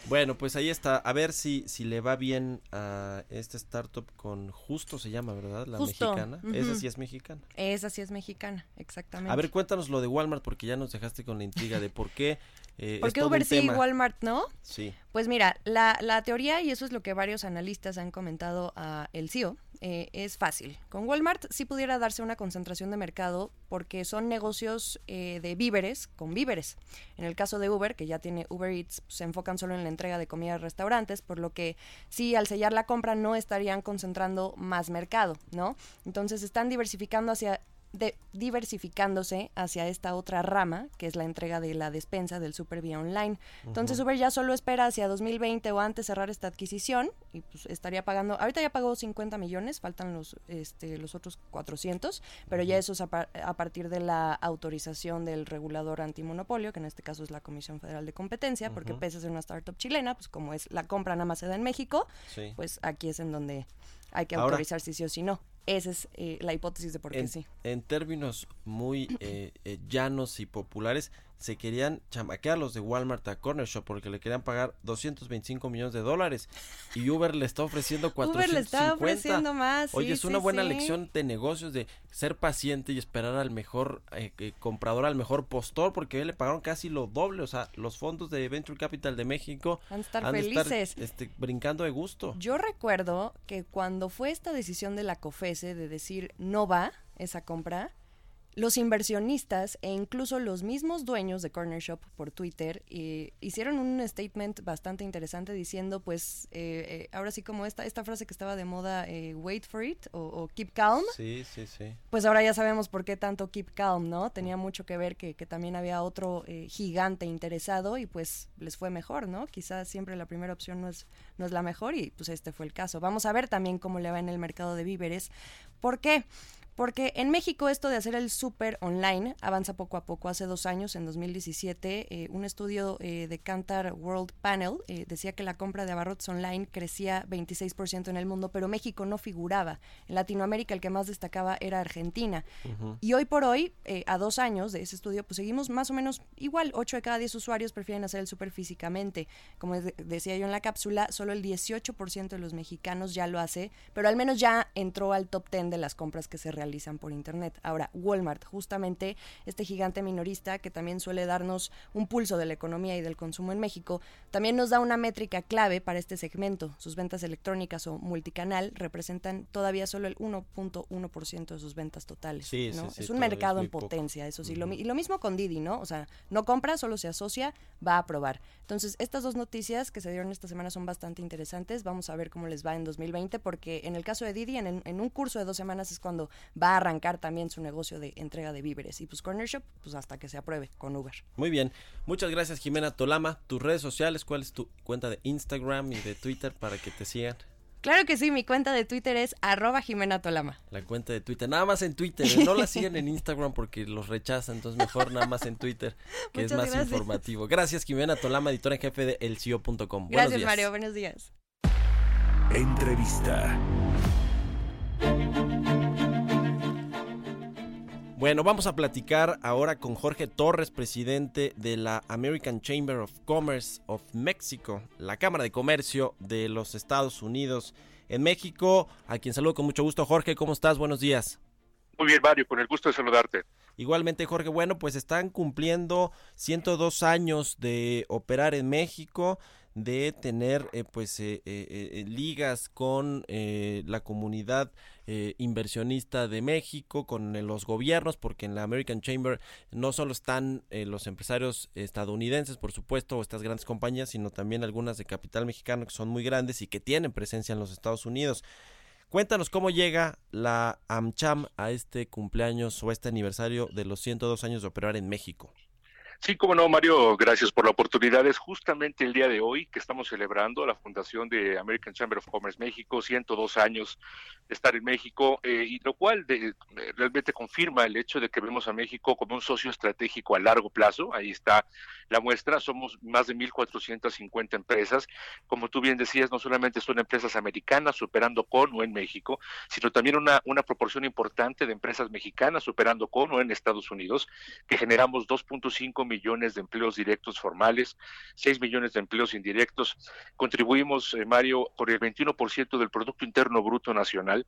Bueno, pues ahí está. A ver si, si le va bien a esta startup con Justo se llama, ¿verdad? La Justo, mexicana. ujú. Esa sí es mexicana. Esa sí es mexicana, exactamente. A ver, cuéntanos lo de Walmart porque ya nos dejaste con la intriga de por qué. eh, ¿Por qué Uber sí y. Walmart no? Sí. Pues mira, la, la teoría, y eso es lo que varios analistas han comentado a el CEO, eh, es fácil. Con Walmart sí pudiera darse una concentración de mercado porque son negocios eh, de víveres con víveres. En el caso de Uber, que ya tiene Uber Eats, se enfocan solo en la entrega de comida a restaurantes, por lo que sí, al sellar la compra no estarían concentrando más mercado, ¿no? Entonces están diversificando hacia de diversificándose hacia esta otra rama, que es la entrega de la despensa del Super Vía Online. Entonces. Uber ya solo espera hacia 2020 o antes cerrar esta adquisición y pues estaría pagando, ahorita ya pagó 50 millones, faltan los este los otros 400, pero ya eso es a, par- a partir de la autorización del regulador antimonopolio, que en este caso es la Comisión Federal de Competencia, porque pese a ser una startup chilena, pues como es la compra nada más se da en México, Sí. pues aquí es en donde hay que Ahora- autorizar si sí o si no. esa es eh, la hipótesis de por qué en, sí. en términos muy eh, eh, llanos y populares, se querían chamaquear los de Walmart a Corner Shop porque le querían pagar 225 millones de dólares y Uber le está ofreciendo 450. Uber le está ofreciendo más. Oye, es una sí, buena sí. lección de negocios de ser paciente y esperar al mejor eh, eh, comprador, al mejor postor, porque hoy le pagaron casi lo doble. O sea, los fondos de Venture Capital de México Van a estar han de estar, felices. este, brincando de gusto. Yo recuerdo que cuando fue esta decisión de la COFESE de decir no va esa compra, los inversionistas e incluso los mismos dueños de Corner Shop por Twitter eh, hicieron un statement bastante interesante diciendo pues eh, eh, ahora sí como esta, esta frase que estaba de moda eh, wait for it o, o keep calm Sí, sí, sí. pues ahora ya sabemos por qué tanto keep calm, ¿no? Tenía mucho que ver que, que también había otro eh, gigante interesado y pues les fue mejor, ¿no? Quizás siempre la primera opción no es, no es la mejor y pues este fue el caso. Vamos a ver también cómo le va en el mercado de víveres. ¿Por qué? Porque en México esto de hacer el súper online avanza poco a poco. Hace dos años, en 2017, eh, un estudio eh, de Kantar World Panel eh, decía que la compra de abarrotes online crecía 26% en el mundo, pero México no figuraba. En Latinoamérica el que más destacaba era Argentina. Y hoy por hoy, eh, a dos años de ese estudio, pues seguimos más o menos igual. 8 de cada 10 usuarios prefieren hacer el súper físicamente. Como de- decía yo en la cápsula, solo el 18% de los mexicanos ya lo hace, pero al menos ya entró al top 10 de las compras que se realizan por Internet. Ahora, Walmart, justamente este gigante minorista que también suele darnos un pulso de la economía y del consumo en México, también nos da una métrica clave para este segmento. Sus ventas electrónicas o multicanal representan todavía solo el 1.1% de sus ventas totales. Sí, ¿no? sí, sí, es un es mercado en poco. potencia, eso sí. Lo y lo mismo con Didi, ¿no? O sea, no compra, solo se asocia, va a probar. Entonces, estas dos noticias que se dieron esta semana son bastante interesantes. Vamos a ver cómo les va en 2020, porque en el caso de Didi, en, en un curso de dos semanas es cuando va a arrancar también su negocio de entrega de víveres. Y pues Corner Shop, pues hasta que se apruebe con Uber. Muy bien. Muchas gracias, Jimena Tolama. Tus redes sociales, ¿cuál es tu cuenta de Instagram y de Twitter para que te sigan? Claro que sí, mi cuenta de Twitter es arroba Jimena Tolama. La cuenta de Twitter, nada más en Twitter, ¿eh? no la sigan en Instagram porque los rechazan, entonces mejor nada más en Twitter, que es más gracias. informativo. Gracias, Jimena Tolama, editora en jefe de elcio.com. Buenos Gracias, días. Mario. Buenos días. Entrevista. Bueno, vamos a platicar ahora con Jorge Torres, presidente de la American Chamber of Commerce of Mexico, la Cámara de Comercio de los Estados Unidos en México, a quien saludo con mucho gusto. Jorge, ¿cómo estás? Buenos días. Muy bien, Mario, con el gusto de saludarte. Igualmente, Jorge, bueno, pues están cumpliendo 102 años de operar en México, de tener eh, pues eh, eh, eh, ligas con eh, la comunidad eh, inversionista de México, con eh, los gobiernos, porque en la American Chamber no solo están eh, los empresarios estadounidenses, por supuesto, o estas grandes compañías, sino también algunas de capital mexicano que son muy grandes y que tienen presencia en los Estados Unidos. Cuéntanos cómo llega la AmCham a este cumpleaños o este aniversario de los 102 años de operar en México. Sí, como no, Mario, gracias por la oportunidad. Es justamente el día de hoy que estamos celebrando la fundación de American Chamber of Commerce México, 102 años de estar en México, eh, y lo cual de- eh, realmente confirma el hecho de que vemos a México como un socio estratégico a largo plazo. Ahí está la muestra, somos más de 1.450 empresas. Como tú bien decías, no solamente son empresas americanas operando con o en México, sino también una, una proporción importante de empresas mexicanas operando con o en Estados Unidos, que generamos 2.5 millones de empleos directos formales, 6 millones de empleos indirectos. Contribuimos, eh, Mario, por el 21% del Producto Interno Bruto Nacional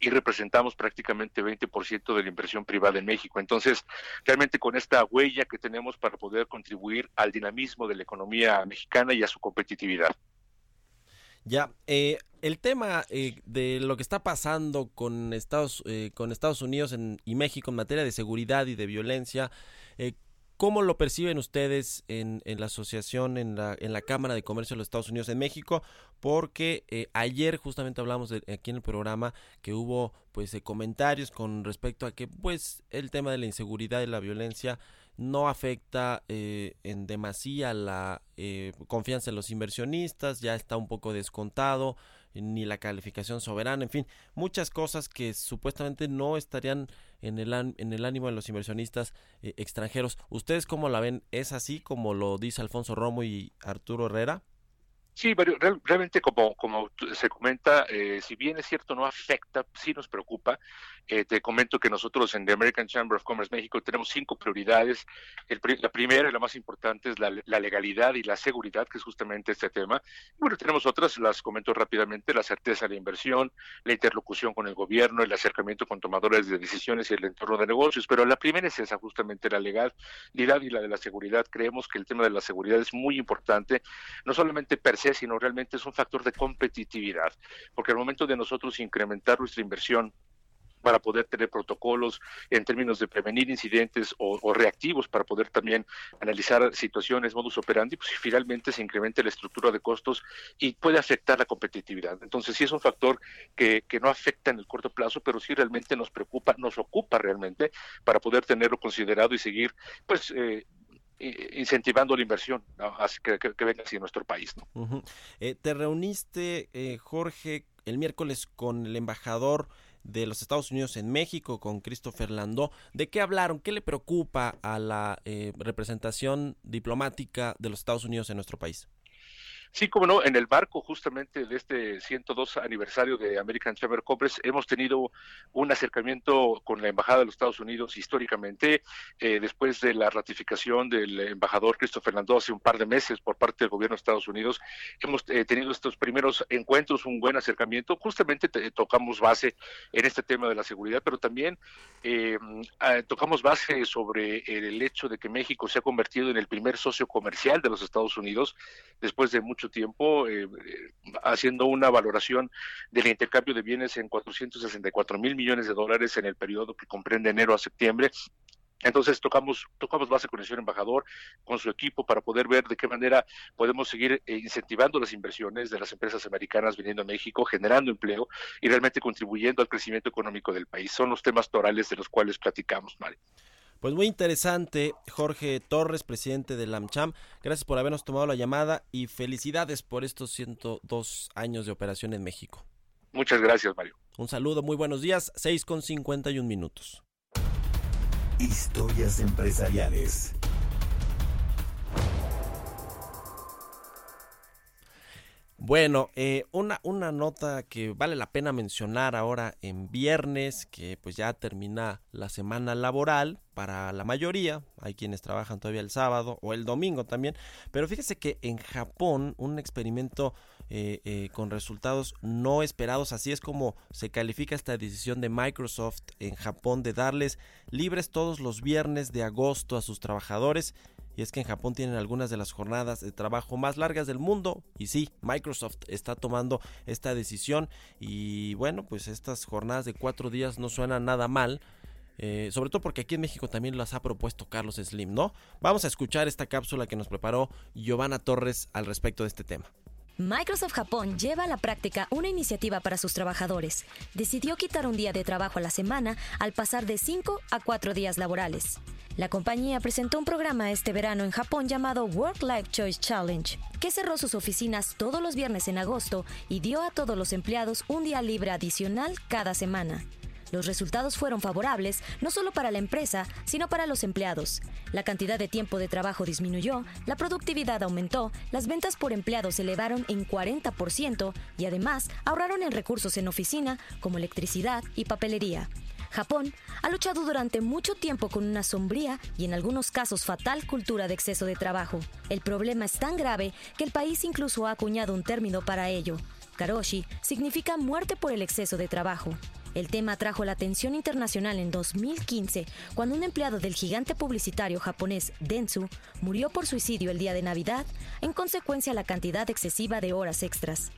y representamos prácticamente 20% de la inversión privada en México. Entonces, realmente con esta huella que tenemos para poder contribuir al dinamismo de la economía mexicana y a su competitividad. Ya, eh, el tema eh, de lo que está pasando con Estados, eh, con Estados Unidos y México en materia de seguridad y de violencia, ¿cómo lo perciben ustedes en, en la asociación, en la, Cámara de Comercio de los Estados Unidos en México? Porque eh, ayer justamente hablamos de, aquí en el programa que hubo pues eh, comentarios con respecto a que pues el tema de la inseguridad y la violencia no afecta eh, en demasía la eh, confianza en los inversionistas, ya está un poco descontado, ni la calificación soberana, en fin, muchas cosas que supuestamente no estarían en el, en el ánimo de los inversionistas eh, extranjeros. ¿Ustedes cómo la ven? ¿Es así como lo dice Alfonso Romo y Arturo Herrera? Sí, pero real- realmente como, como se comenta, eh, si bien es cierto no afecta, sí nos preocupa. Eh, te comento que nosotros en The American Chamber of Commerce México tenemos cinco prioridades. El la primera y la más importante es la, legalidad y la seguridad, que es justamente este tema. Bueno, tenemos otras, las comento rápidamente, la certeza de la inversión, la interlocución con el gobierno, el acercamiento con tomadores de decisiones y el entorno de negocios. Pero la primera es esa, justamente la legalidad y la de la seguridad. Creemos que el tema de la seguridad es muy importante, no solamente per se, sino realmente es un factor de competitividad, porque al momento de nosotros incrementar nuestra inversión para poder tener protocolos en términos de prevenir incidentes o, reactivos para poder también analizar situaciones, modus operandi, pues finalmente se incrementa la estructura de costos y puede afectar la competitividad. Entonces sí es un factor que, que no afecta en el corto plazo, pero sí realmente nos preocupa, nos ocupa realmente para poder tenerlo considerado y seguir pues eh, incentivando la inversión ¿no? Que, que, que venga hacia nuestro país. Eh, te reuniste, eh, Jorge, el miércoles con el embajador de los Estados Unidos en México, con Christopher Landó. ¿De qué hablaron? ¿Qué le preocupa a la eh, representación diplomática de los Estados Unidos en nuestro país? Sí, como no, en el marco justamente de este 102 aniversario de American Chamber Commerce hemos tenido un acercamiento con la Embajada de los Estados Unidos históricamente, eh, después de la ratificación del embajador Christopher Landó hace un par de meses por parte del gobierno de Estados Unidos, hemos eh, tenido estos primeros encuentros, un buen acercamiento, justamente te- tocamos base en este tema de la seguridad, pero también eh, tocamos base sobre el hecho de que México se ha convertido en el primer socio comercial de los Estados Unidos después de tiempo, eh, eh, haciendo una valoración del intercambio de bienes en 464 mil millones de dólares en el periodo que comprende enero a septiembre. Entonces tocamos, tocamos base con el señor embajador, con su equipo, para poder ver de qué manera podemos seguir eh, incentivando las inversiones de las empresas americanas viniendo a México, generando empleo y realmente contribuyendo al crecimiento económico del país. Son los temas torales de los cuales platicamos, Mario. Pues muy interesante, Jorge Torres, presidente de la AmCham. Gracias por habernos tomado la llamada y felicidades por estos 102 años de operación en México. Muchas gracias, Mario. Un saludo, muy buenos días, 6 con 51 minutos. Historias empresariales. Bueno, eh, una, una nota que vale la pena mencionar ahora en viernes, que pues ya termina la semana laboral para la mayoría, hay quienes trabajan todavía el sábado o el domingo también, pero fíjese que en Japón un experimento eh, eh, con resultados no esperados, así es como se califica esta decisión de Microsoft en Japón de darles libres todos los viernes de agosto a sus trabajadores y es que en Japón tienen algunas de las jornadas de trabajo más largas del mundo. Y sí, Microsoft está tomando esta decisión. Y bueno, pues estas jornadas de cuatro días no suenan nada mal. Eh, sobre todo porque aquí en México también las ha propuesto Carlos Slim, ¿no? Vamos a escuchar esta cápsula que nos preparó Giovanna Torres al respecto de este tema. Microsoft Japón lleva a la práctica una iniciativa para sus trabajadores. Decidió quitar un día de trabajo a la semana al pasar de 5 a 4 días laborales. La compañía presentó un programa este verano en Japón llamado Work Life Choice Challenge, que cerró sus oficinas todos los viernes en agosto y dio a todos los empleados un día libre adicional cada semana. Los resultados fueron favorables no solo para la empresa, sino para los empleados. La cantidad de tiempo de trabajo disminuyó, la productividad aumentó, las ventas por empleado se elevaron en 40% y además ahorraron en recursos en oficina como electricidad y papelería. Japón ha luchado durante mucho tiempo con una sombría y en algunos casos fatal cultura de exceso de trabajo. El problema es tan grave que el país incluso ha acuñado un término para ello. Karoshi significa muerte por el exceso de trabajo. El tema atrajo la atención internacional en 2015, cuando un empleado del gigante publicitario japonés Dentsu murió por suicidio el día de Navidad en consecuencia a la cantidad excesiva de horas extras.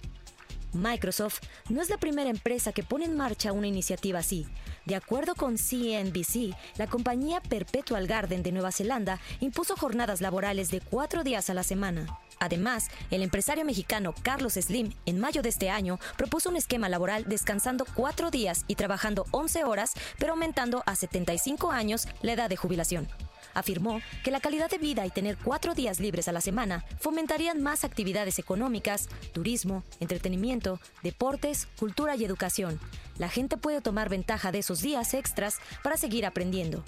Microsoft no es la primera empresa que pone en marcha una iniciativa así. De acuerdo con CNBC, la compañía Perpetual Garden de Nueva Zelanda impuso jornadas laborales de cuatro días a la semana. Además, el empresario mexicano Carlos Slim, en mayo de este año, propuso un esquema laboral descansando cuatro días y trabajando 11 horas, pero aumentando a 75 años la edad de jubilación afirmó que la calidad de vida y tener cuatro días libres a la semana fomentarían más actividades económicas, turismo, entretenimiento, deportes, cultura y educación. La gente puede tomar ventaja de esos días extras para seguir aprendiendo.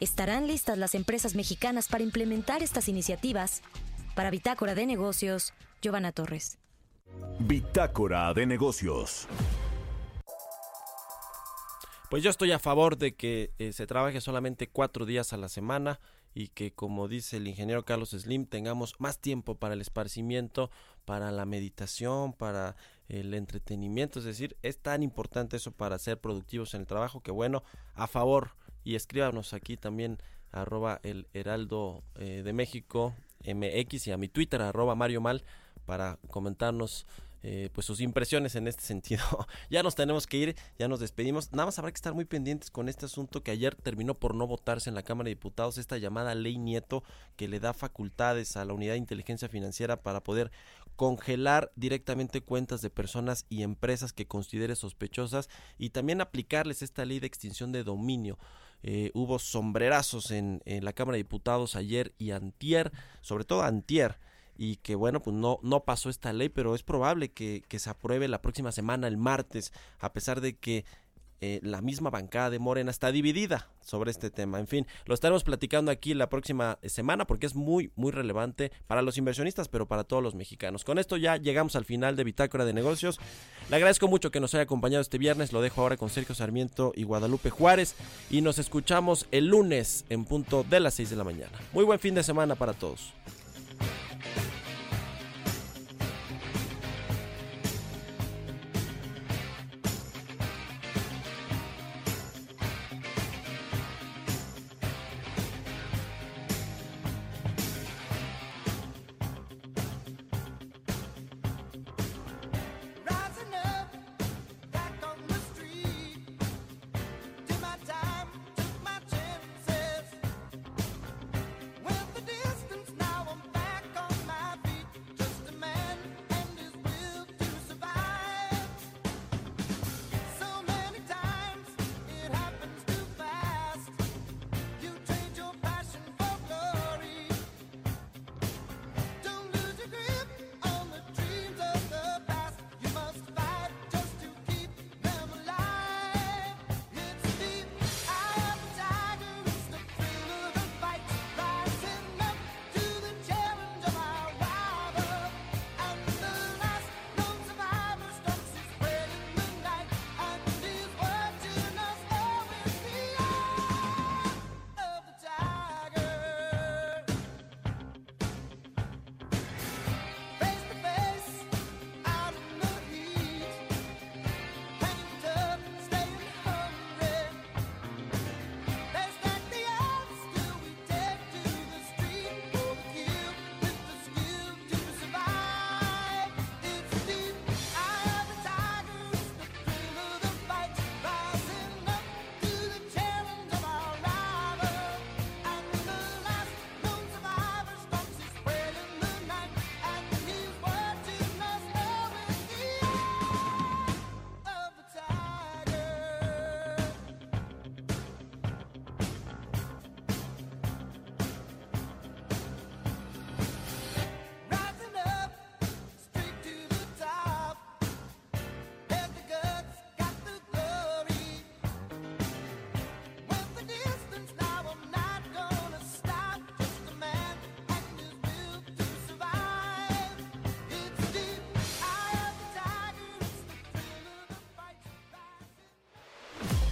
¿Estarán listas las empresas mexicanas para implementar estas iniciativas? Para Bitácora de Negocios, Giovanna Torres. Bitácora de negocios. Pues yo estoy a favor de que eh, se trabaje solamente cuatro días a la semana y que, como dice el ingeniero Carlos Slim, tengamos más tiempo para el esparcimiento, para la meditación, para el entretenimiento. Es decir, es tan importante eso para ser productivos en el trabajo que, bueno, a favor. Y escríbanos aquí también arroba el heraldo eh, de México MX y a mi Twitter arroba Mario Mal para comentarnos eh, pues sus impresiones en este sentido. ya nos tenemos que ir, ya nos despedimos. Nada más habrá que estar muy pendientes con este asunto que ayer terminó por no votarse en la Cámara de Diputados, esta llamada ley Nieto que le da facultades a la Unidad de Inteligencia Financiera para poder congelar directamente cuentas de personas y empresas que considere sospechosas y también aplicarles esta ley de extinción de dominio. Eh, hubo sombrerazos en, en la Cámara de Diputados ayer y antier, sobre todo antier, y que bueno, pues no, no pasó esta ley, pero es probable que, que se apruebe la próxima semana, el martes, a pesar de que eh, la misma bancada de Morena está dividida sobre este tema. En fin, lo estaremos platicando aquí la próxima semana porque es muy, muy relevante para los inversionistas, pero para todos los mexicanos. Con esto ya llegamos al final de Bitácora de Negocios. Le agradezco mucho que nos haya acompañado este viernes. Lo dejo ahora con Sergio Sarmiento y Guadalupe Juárez. Y nos escuchamos el lunes en punto de las 6 de la mañana. Muy buen fin de semana para todos.